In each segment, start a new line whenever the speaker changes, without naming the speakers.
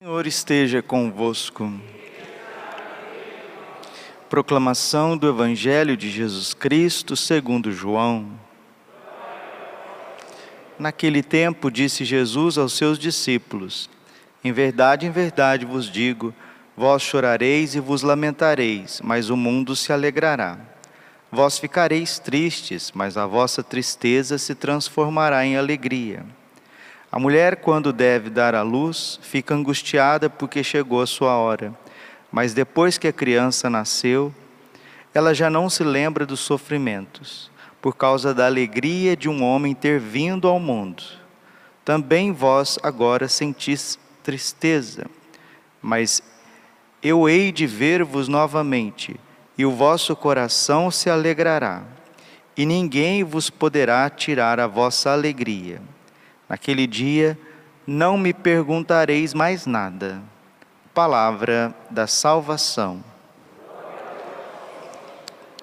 Senhor esteja convosco. Proclamação do Evangelho de Jesus Cristo segundo João. Naquele tempo disse Jesus aos seus discípulos: Em verdade, em verdade vos digo, vós chorareis e vos lamentareis, mas o mundo se alegrará. Vós ficareis tristes, mas a vossa tristeza se transformará em alegria. A mulher, quando deve dar à luz, fica angustiada porque chegou a sua hora. Mas depois que a criança nasceu, ela já não se lembra dos sofrimentos, por causa da alegria de um homem ter vindo ao mundo. Também vós agora sentis tristeza, mas eu hei de ver-vos novamente, e o vosso coração se alegrará, e ninguém vos poderá tirar a vossa alegria. Naquele dia não me perguntareis mais nada. Palavra da salvação.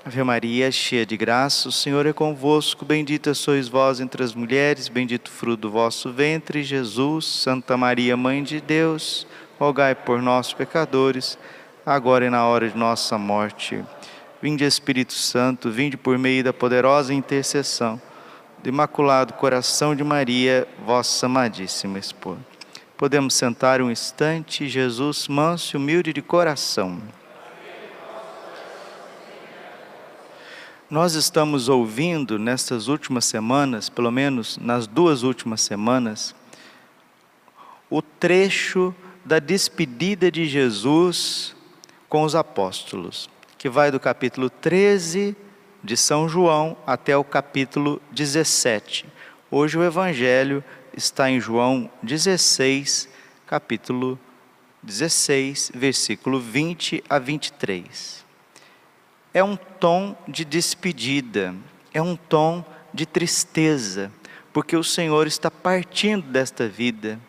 Ave Maria, cheia de graça, o Senhor é convosco. Bendita sois vós entre as mulheres, bendito fruto do vosso ventre, Jesus. Santa Maria, Mãe de Deus, rogai por nós, pecadores, agora e na hora de nossa morte. Vinde, Espírito Santo, vinde por meio da poderosa intercessão do Imaculado Coração de Maria, vossa amadíssima esposa. Podemos sentar um instante, Jesus, manso e humilde de coração. Nós estamos ouvindo nestas últimas semanas, pelo menos nas duas últimas semanas, o trecho da despedida de Jesus com os apóstolos, que vai do capítulo 13 de São João até o capítulo 17. Hoje o Evangelho está em João 16, capítulo 16, versículo 20 a 23. É um tom de despedida, é um tom de tristeza, porque o Senhor está partindo desta vida,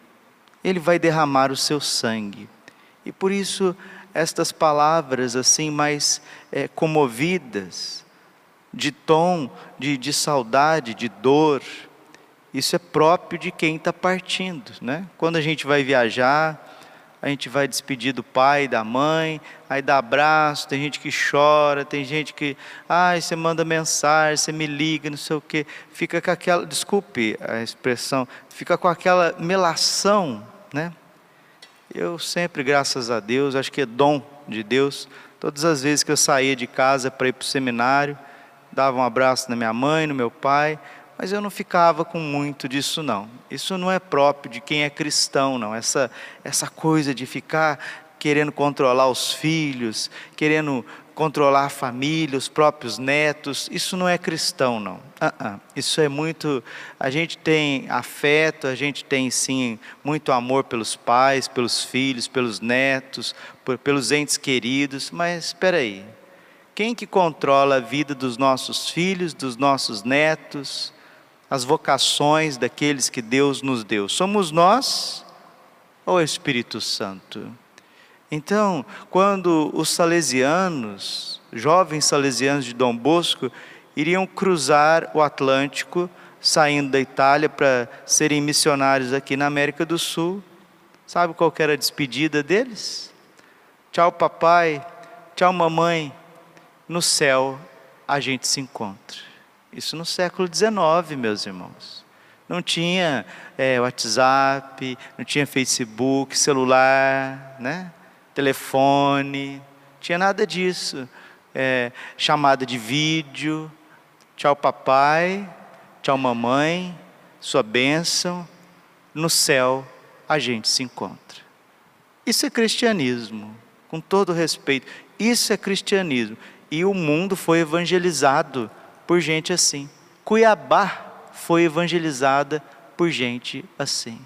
Ele vai derramar o seu sangue. E por isso, estas palavras assim mais é, comovidas, de tom de, de saudade, de dor. Isso é próprio de quem está partindo, né? Quando a gente vai viajar, a gente vai despedir do pai, da mãe, aí dá abraço, tem gente que chora, tem gente que, ai, você manda mensagem, você me liga, não sei o quê, fica com aquela, desculpe a expressão, fica com aquela melação, né? Eu sempre, graças a Deus, acho que é dom de Deus, todas as vezes que eu saía de casa para ir para o seminário, dava um abraço na minha mãe, no meu pai, mas eu não ficava com muito disso não. Isso não é próprio de quem é cristão, não. Essa essa coisa de ficar querendo controlar os filhos, querendo controlar a família, os próprios netos, isso não é cristão, não. Uh -uh. Isso é muito. A gente tem afeto, a gente tem sim muito amor pelos pais, pelos filhos, pelos netos, por, pelos entes queridos, mas espera aí. Quem que controla a vida dos nossos filhos, dos nossos netos, as vocações daqueles que Deus nos deu? Somos nós ou o Espírito Santo? Então, quando os salesianos, jovens salesianos de Dom Bosco, iriam cruzar o Atlântico, saindo da Itália para serem missionários aqui na América do Sul, sabe qual era a despedida deles? Tchau, papai. Tchau, mamãe no céu a gente se encontra. Isso no século XIX, meus irmãos. Não tinha é, WhatsApp, não tinha Facebook, celular, né? telefone, tinha nada disso. É, chamada de vídeo, tchau papai, tchau mamãe, sua bênção, no céu a gente se encontra. Isso é cristianismo, com todo respeito. Isso é cristianismo. E o mundo foi evangelizado por gente assim. Cuiabá foi evangelizada por gente assim.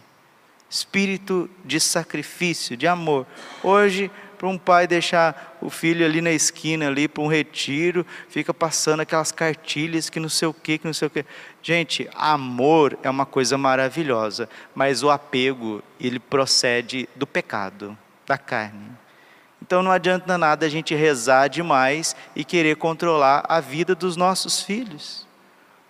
Espírito de sacrifício, de amor. Hoje, para um pai deixar o filho ali na esquina, ali para um retiro, fica passando aquelas cartilhas que não sei o que, que não sei o que. Gente, amor é uma coisa maravilhosa, mas o apego, ele procede do pecado, da carne. Então não adianta nada a gente rezar demais e querer controlar a vida dos nossos filhos.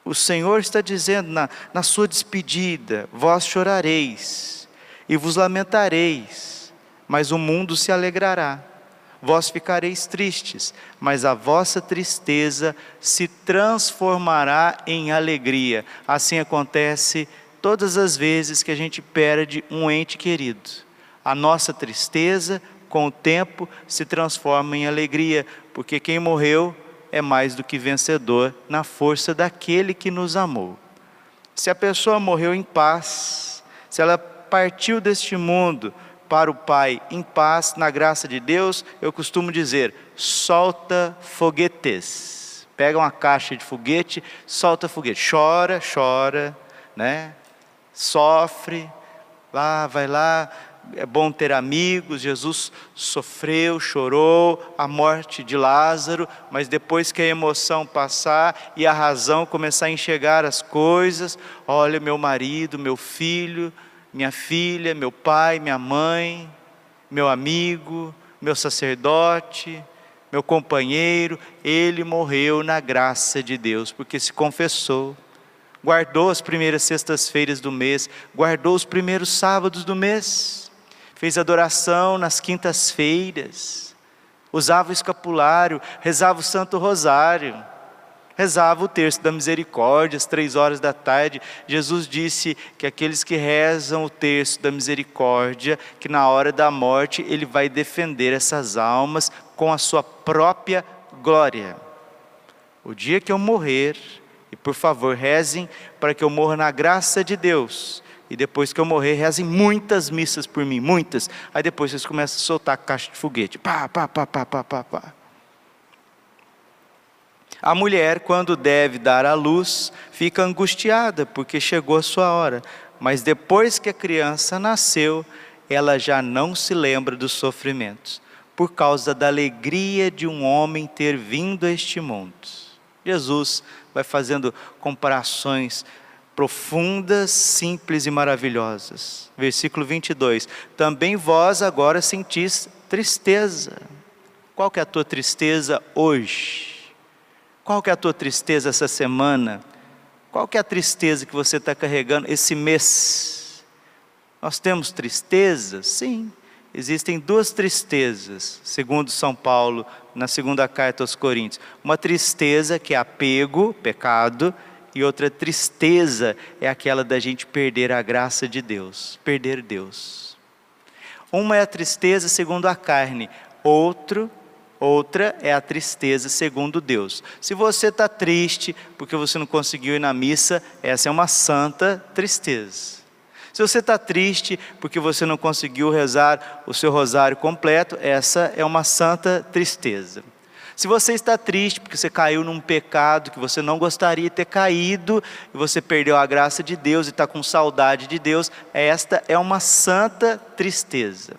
O Senhor está dizendo na, na sua despedida: vós chorareis e vos lamentareis, mas o mundo se alegrará. Vós ficareis tristes, mas a vossa tristeza se transformará em alegria. Assim acontece todas as vezes que a gente perde um ente querido. A nossa tristeza, com o tempo, se transforma em alegria, porque quem morreu é mais do que vencedor na força daquele que nos amou. Se a pessoa morreu em paz, se ela partiu deste mundo para o Pai em paz, na graça de Deus, eu costumo dizer: solta foguetes. Pega uma caixa de foguete, solta foguete. Chora, chora, né? Sofre, lá, vai lá. É bom ter amigos. Jesus sofreu, chorou a morte de Lázaro, mas depois que a emoção passar e a razão começar a enxergar as coisas, olha, meu marido, meu filho, minha filha, meu pai, minha mãe, meu amigo, meu sacerdote, meu companheiro, ele morreu na graça de Deus, porque se confessou, guardou as primeiras sextas-feiras do mês, guardou os primeiros sábados do mês, fez adoração nas quintas-feiras, usava o escapulário, rezava o Santo Rosário, rezava o terço da misericórdia, às três horas da tarde. Jesus disse que aqueles que rezam o terço da misericórdia, que na hora da morte ele vai defender essas almas com a sua própria glória. O dia que eu morrer, e por favor rezem para que eu morra na graça de Deus. E depois que eu morrer, rezem muitas missas por mim, muitas. Aí depois vocês começam a soltar caixa de foguete. Pá, pá, pá, pá, pá, pá, pá. A mulher, quando deve dar à luz, fica angustiada porque chegou a sua hora, mas depois que a criança nasceu, ela já não se lembra dos sofrimentos, por causa da alegria de um homem ter vindo a este mundo. Jesus vai fazendo comparações profundas, simples e maravilhosas. Versículo 22. Também vós agora sentis tristeza. Qual que é a tua tristeza hoje? Qual que é a tua tristeza essa semana? Qual que é a tristeza que você está carregando esse mês? Nós temos tristeza? Sim. Existem duas tristezas, segundo São Paulo, na segunda carta aos Coríntios. Uma tristeza que é apego, pecado, e outra tristeza é aquela da gente perder a graça de Deus, perder Deus. Uma é a tristeza segundo a carne, outro Outra é a tristeza segundo Deus. Se você está triste porque você não conseguiu ir na missa, essa é uma santa tristeza. Se você está triste porque você não conseguiu rezar o seu rosário completo, essa é uma santa tristeza. Se você está triste porque você caiu num pecado que você não gostaria de ter caído, e você perdeu a graça de Deus e está com saudade de Deus, esta é uma santa tristeza.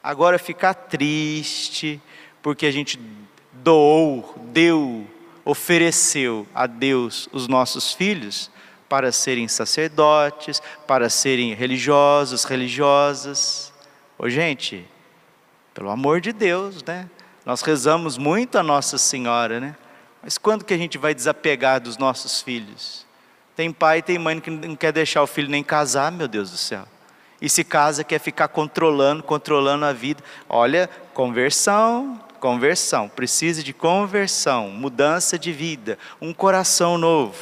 Agora, ficar triste, porque a gente doou, deu, ofereceu a Deus os nossos filhos para serem sacerdotes, para serem religiosos, religiosas. Ô gente, pelo amor de Deus, né? Nós rezamos muito a Nossa Senhora, né? Mas quando que a gente vai desapegar dos nossos filhos? Tem pai tem mãe que não quer deixar o filho nem casar, meu Deus do céu. E se casa quer ficar controlando, controlando a vida. Olha, conversão, Conversão, precisa de conversão, mudança de vida, um coração novo.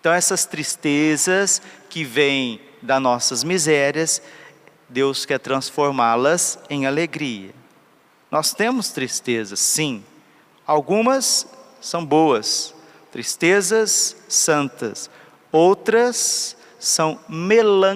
Então, essas tristezas que vêm das nossas misérias, Deus quer transformá-las em alegria. Nós temos tristezas, sim. Algumas são boas, tristezas santas. Outras são melancolias,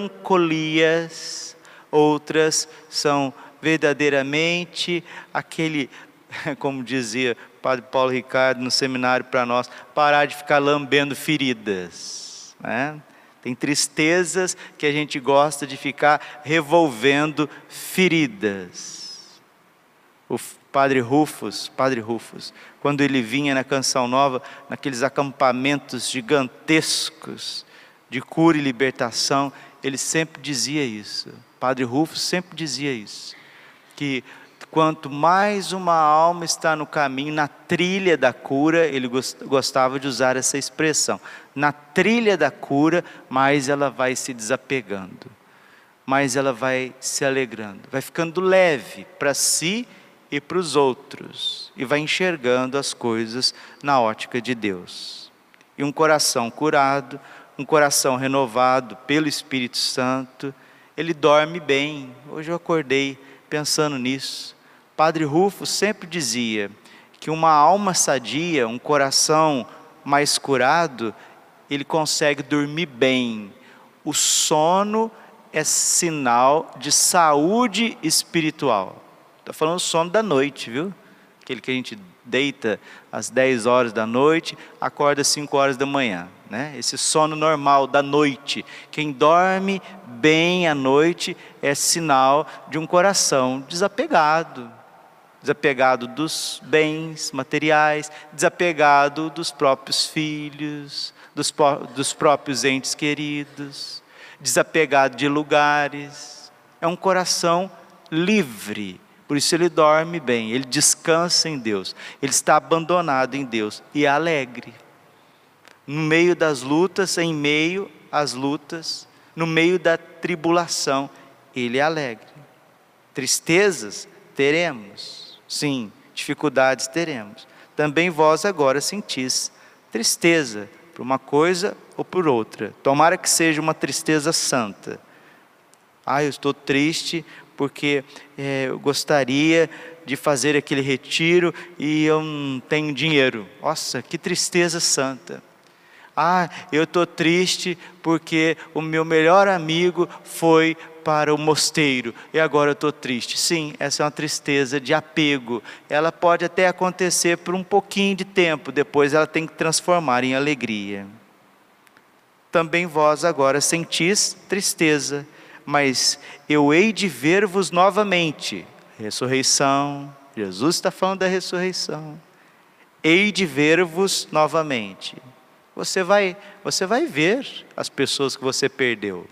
outras são verdadeiramente aquele, como dizia Padre Paulo Ricardo no seminário para nós, parar de ficar lambendo feridas. Né? Tem tristezas que a gente gosta de ficar revolvendo feridas. O Padre Rufus, Padre Rufus, quando ele vinha na Canção Nova, naqueles acampamentos gigantescos de cura e libertação, ele sempre dizia isso. Padre Rufus sempre dizia isso que quanto mais uma alma está no caminho, na trilha da cura, ele gostava de usar essa expressão, na trilha da cura, mais ela vai se desapegando. mais ela vai se alegrando, vai ficando leve para si e para os outros, e vai enxergando as coisas na ótica de Deus. E um coração curado, um coração renovado pelo Espírito Santo, ele dorme bem. Hoje eu acordei pensando nisso. Padre Rufo sempre dizia que uma alma sadia, um coração mais curado, ele consegue dormir bem. O sono é sinal de saúde espiritual. Está falando sono da noite, viu? Aquele que a gente deita às 10 horas da noite, acorda às 5 horas da manhã. Né? Esse sono normal da noite. Quem dorme bem à noite é sinal de um coração desapegado. Desapegado dos bens materiais, desapegado dos próprios filhos, dos, dos próprios entes queridos, desapegado de lugares. É um coração livre. Por isso ele dorme bem, ele descansa em Deus, ele está abandonado em Deus e é alegre no meio das lutas, em meio às lutas, no meio da tribulação, Ele é alegre. Tristezas teremos, sim, dificuldades teremos. Também vós agora sentis tristeza por uma coisa ou por outra. Tomara que seja uma tristeza santa. Ah, eu estou triste porque é, eu gostaria de fazer aquele retiro e eu não tenho dinheiro. Nossa, que tristeza santa. Ah, eu estou triste porque o meu melhor amigo foi para o mosteiro e agora eu estou triste. Sim, essa é uma tristeza de apego. Ela pode até acontecer por um pouquinho de tempo, depois ela tem que transformar em alegria. Também vós agora sentis tristeza, mas eu hei de ver-vos novamente. Ressurreição, Jesus está falando da ressurreição. Hei de ver-vos novamente você vai, você vai ver as pessoas que você perdeu.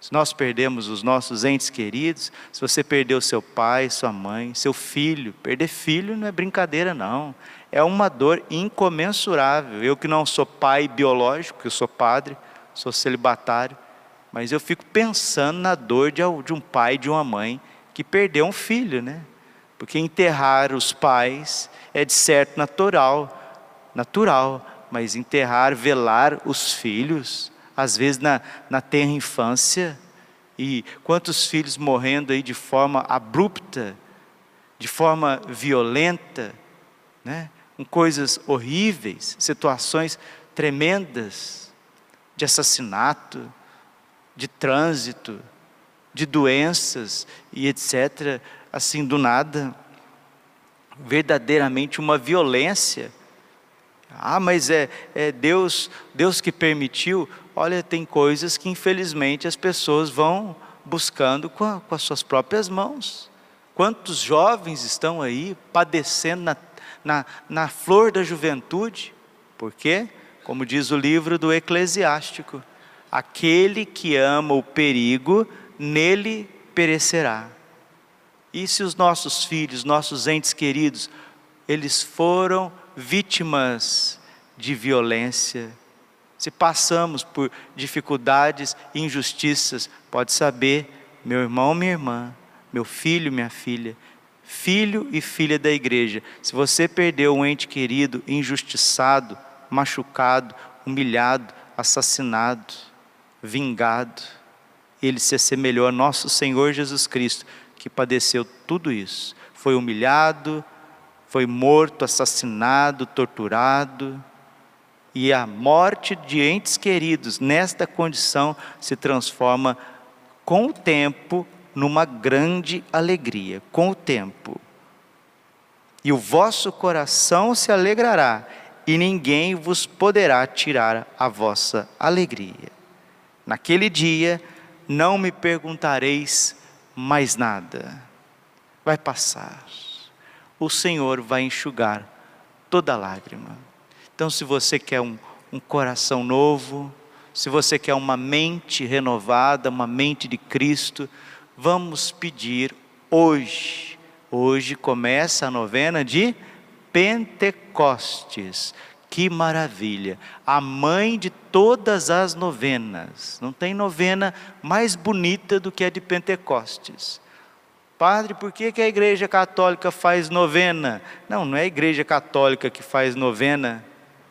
Se nós perdemos os nossos entes queridos, se você perdeu seu pai, sua mãe, seu filho, perder filho não é brincadeira não. É uma dor incomensurável. Eu que não sou pai biológico, eu sou padre, sou celibatário, mas eu fico pensando na dor de um pai, de uma mãe que perdeu um filho, né? Porque enterrar os pais é de certo natural, natural mas enterrar, velar os filhos, às vezes na, na tenra infância, e quantos filhos morrendo aí de forma abrupta, de forma violenta, né? com coisas horríveis, situações tremendas de assassinato, de trânsito, de doenças e etc., assim do nada, verdadeiramente uma violência ah, mas é, é Deus, Deus que permitiu. Olha, tem coisas que infelizmente as pessoas vão buscando com, a, com as suas próprias mãos. Quantos jovens estão aí padecendo na, na, na flor da juventude? Por quê? Como diz o livro do Eclesiástico: aquele que ama o perigo, nele perecerá. E se os nossos filhos, nossos entes queridos, eles foram vítimas de violência, se passamos por dificuldades e injustiças, pode saber, meu irmão, minha irmã, meu filho, minha filha, filho e filha da igreja, se você perdeu um ente querido, injustiçado, machucado, humilhado, assassinado, vingado, ele se assemelhou a nosso Senhor Jesus Cristo, que padeceu tudo isso, foi humilhado, foi morto, assassinado, torturado, e a morte de entes queridos nesta condição se transforma com o tempo numa grande alegria, com o tempo. E o vosso coração se alegrará, e ninguém vos poderá tirar a vossa alegria. Naquele dia não me perguntareis mais nada, vai passar o Senhor vai enxugar toda lágrima. Então, se você quer um, um coração novo, se você quer uma mente renovada, uma mente de Cristo, vamos pedir hoje. Hoje começa a novena de Pentecostes. Que maravilha! A mãe de todas as novenas. Não tem novena mais bonita do que a de Pentecostes. Padre, por que, que a Igreja Católica faz novena? Não, não é a Igreja Católica que faz novena,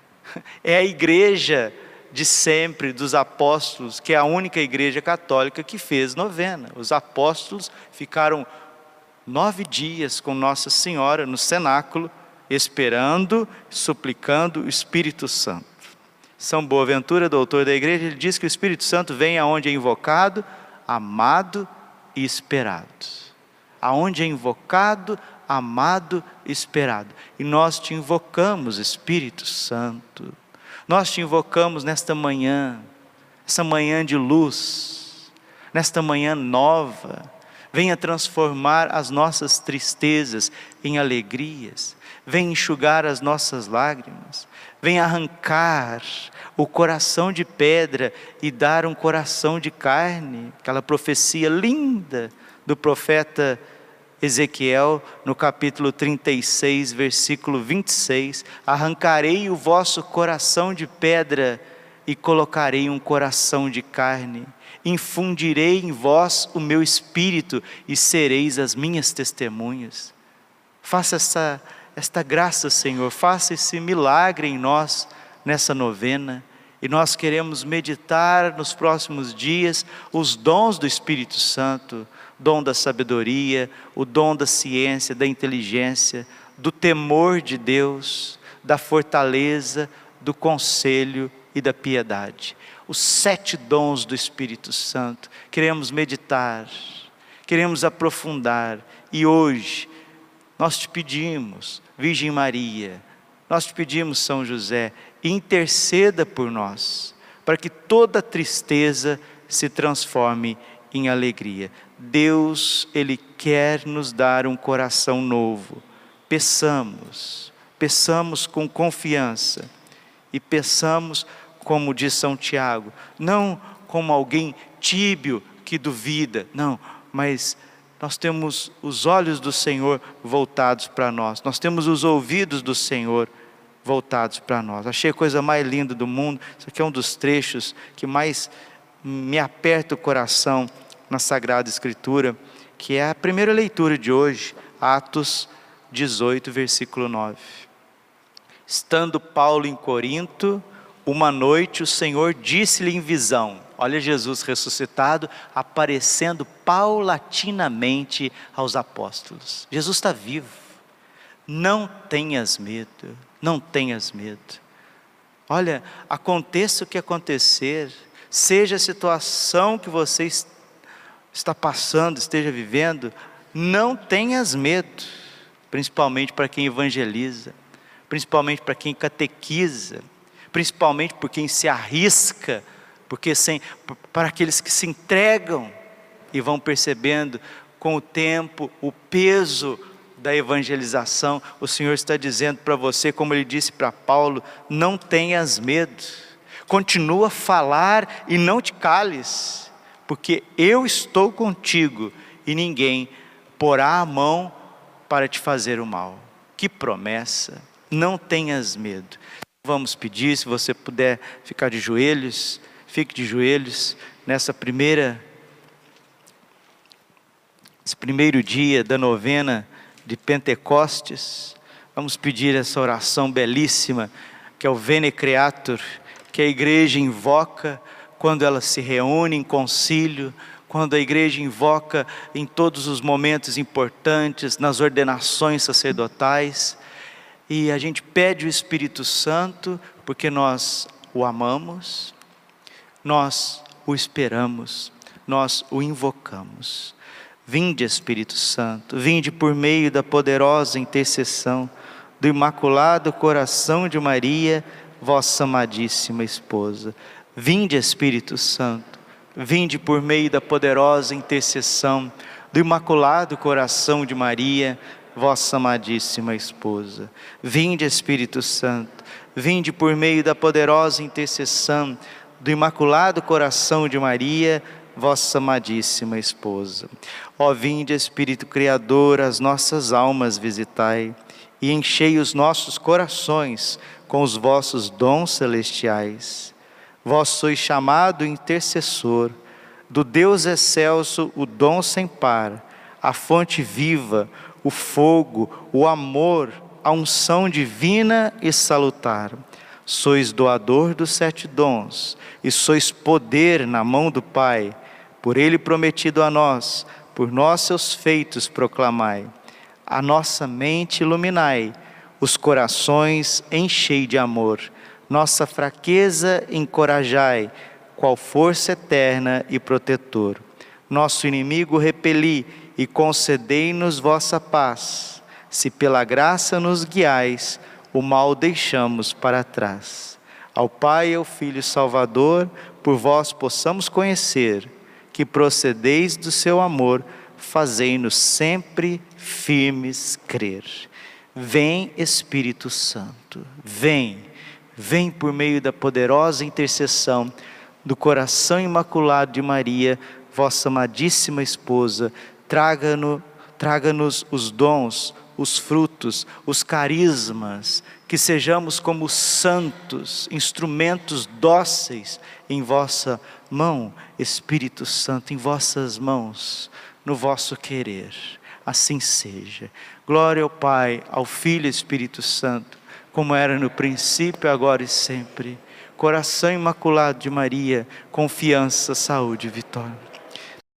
é a Igreja de sempre dos apóstolos, que é a única Igreja Católica que fez novena. Os apóstolos ficaram nove dias com Nossa Senhora no cenáculo, esperando, suplicando o Espírito Santo. São Boaventura, doutor da igreja, ele diz que o Espírito Santo vem aonde é invocado, amado e esperado aonde é invocado, amado, esperado. E nós te invocamos, Espírito Santo. Nós te invocamos nesta manhã, essa manhã de luz, nesta manhã nova. Venha transformar as nossas tristezas em alegrias. Venha enxugar as nossas lágrimas. Venha arrancar o coração de pedra e dar um coração de carne. Aquela profecia linda do profeta Ezequiel, no capítulo 36, versículo 26: Arrancarei o vosso coração de pedra e colocarei um coração de carne. Infundirei em vós o meu espírito e sereis as minhas testemunhas. Faça essa, esta graça, Senhor, faça esse milagre em nós nessa novena. E nós queremos meditar nos próximos dias os dons do Espírito Santo, dom da sabedoria, o dom da ciência, da inteligência, do temor de Deus, da fortaleza, do conselho e da piedade. Os sete dons do Espírito Santo. Queremos meditar, queremos aprofundar e hoje nós te pedimos, Virgem Maria, nós te pedimos, São José, interceda por nós, para que toda tristeza se transforme em alegria. Deus, Ele quer nos dar um coração novo. Peçamos, peçamos com confiança e peçamos, como diz São Tiago, não como alguém tíbio que duvida, não, mas nós temos os olhos do Senhor voltados para nós, nós temos os ouvidos do Senhor voltados para nós. Achei a coisa mais linda do mundo, isso aqui é um dos trechos que mais me aperta o coração na Sagrada Escritura, que é a primeira leitura de hoje, Atos 18, versículo 9. Estando Paulo em Corinto, uma noite o Senhor disse-lhe em visão: Olha Jesus ressuscitado, aparecendo paulatinamente aos apóstolos. Jesus está vivo. Não tenhas medo, não tenhas medo. Olha, aconteça o que acontecer, seja a situação que você está passando, esteja vivendo, não tenhas medo, principalmente para quem evangeliza, principalmente para quem catequiza, principalmente por quem se arrisca, porque sem, para aqueles que se entregam e vão percebendo com o tempo o peso da evangelização, o Senhor está dizendo para você, como ele disse para Paulo: não tenhas medo, continua a falar e não te cales porque eu estou contigo e ninguém porá a mão para te fazer o mal. Que promessa! Não tenhas medo. Vamos pedir, se você puder ficar de joelhos, fique de joelhos nessa primeira esse primeiro dia da novena de Pentecostes. Vamos pedir essa oração belíssima que é o Vene Creator, que a igreja invoca quando ela se reúne em concílio, quando a igreja invoca em todos os momentos importantes, nas ordenações sacerdotais, e a gente pede o Espírito Santo porque nós o amamos, nós o esperamos, nós o invocamos. Vinde, Espírito Santo, vinde por meio da poderosa intercessão do Imaculado Coração de Maria, vossa amadíssima esposa. Vinde, Espírito Santo, vinde por meio da poderosa intercessão do Imaculado Coração de Maria, vossa amadíssima esposa. Vinde, Espírito Santo, vinde por meio da poderosa intercessão do Imaculado Coração de Maria, vossa amadíssima esposa. Ó vinde, Espírito Criador, as nossas almas visitai e enchei os nossos corações com os vossos dons celestiais Vós sois chamado intercessor do Deus excelso, o dom sem par, a fonte viva, o fogo, o amor, a unção divina e salutar. Sois doador dos sete dons e sois poder na mão do Pai, por Ele prometido a nós, por nós seus feitos proclamai. A nossa mente iluminai, os corações enchei de amor, nossa fraqueza encorajai, qual força eterna e protetor. Nosso inimigo repeli e concedei-nos vossa paz. Se pela graça nos guiais, o mal deixamos para trás. Ao Pai e ao Filho Salvador, por vós possamos conhecer que procedeis do seu amor, fazei-nos sempre firmes crer. Vem Espírito Santo, vem, vem por meio da poderosa intercessão do coração imaculado de Maria, vossa amadíssima esposa, traga-nos traga os dons, os frutos, os carismas, que sejamos como santos, instrumentos dóceis em vossa mão, Espírito Santo, em vossas mãos, no vosso querer. Assim seja. Glória ao Pai, ao Filho e Espírito Santo, como era no princípio, agora e sempre. Coração imaculado de Maria, confiança, saúde e vitória.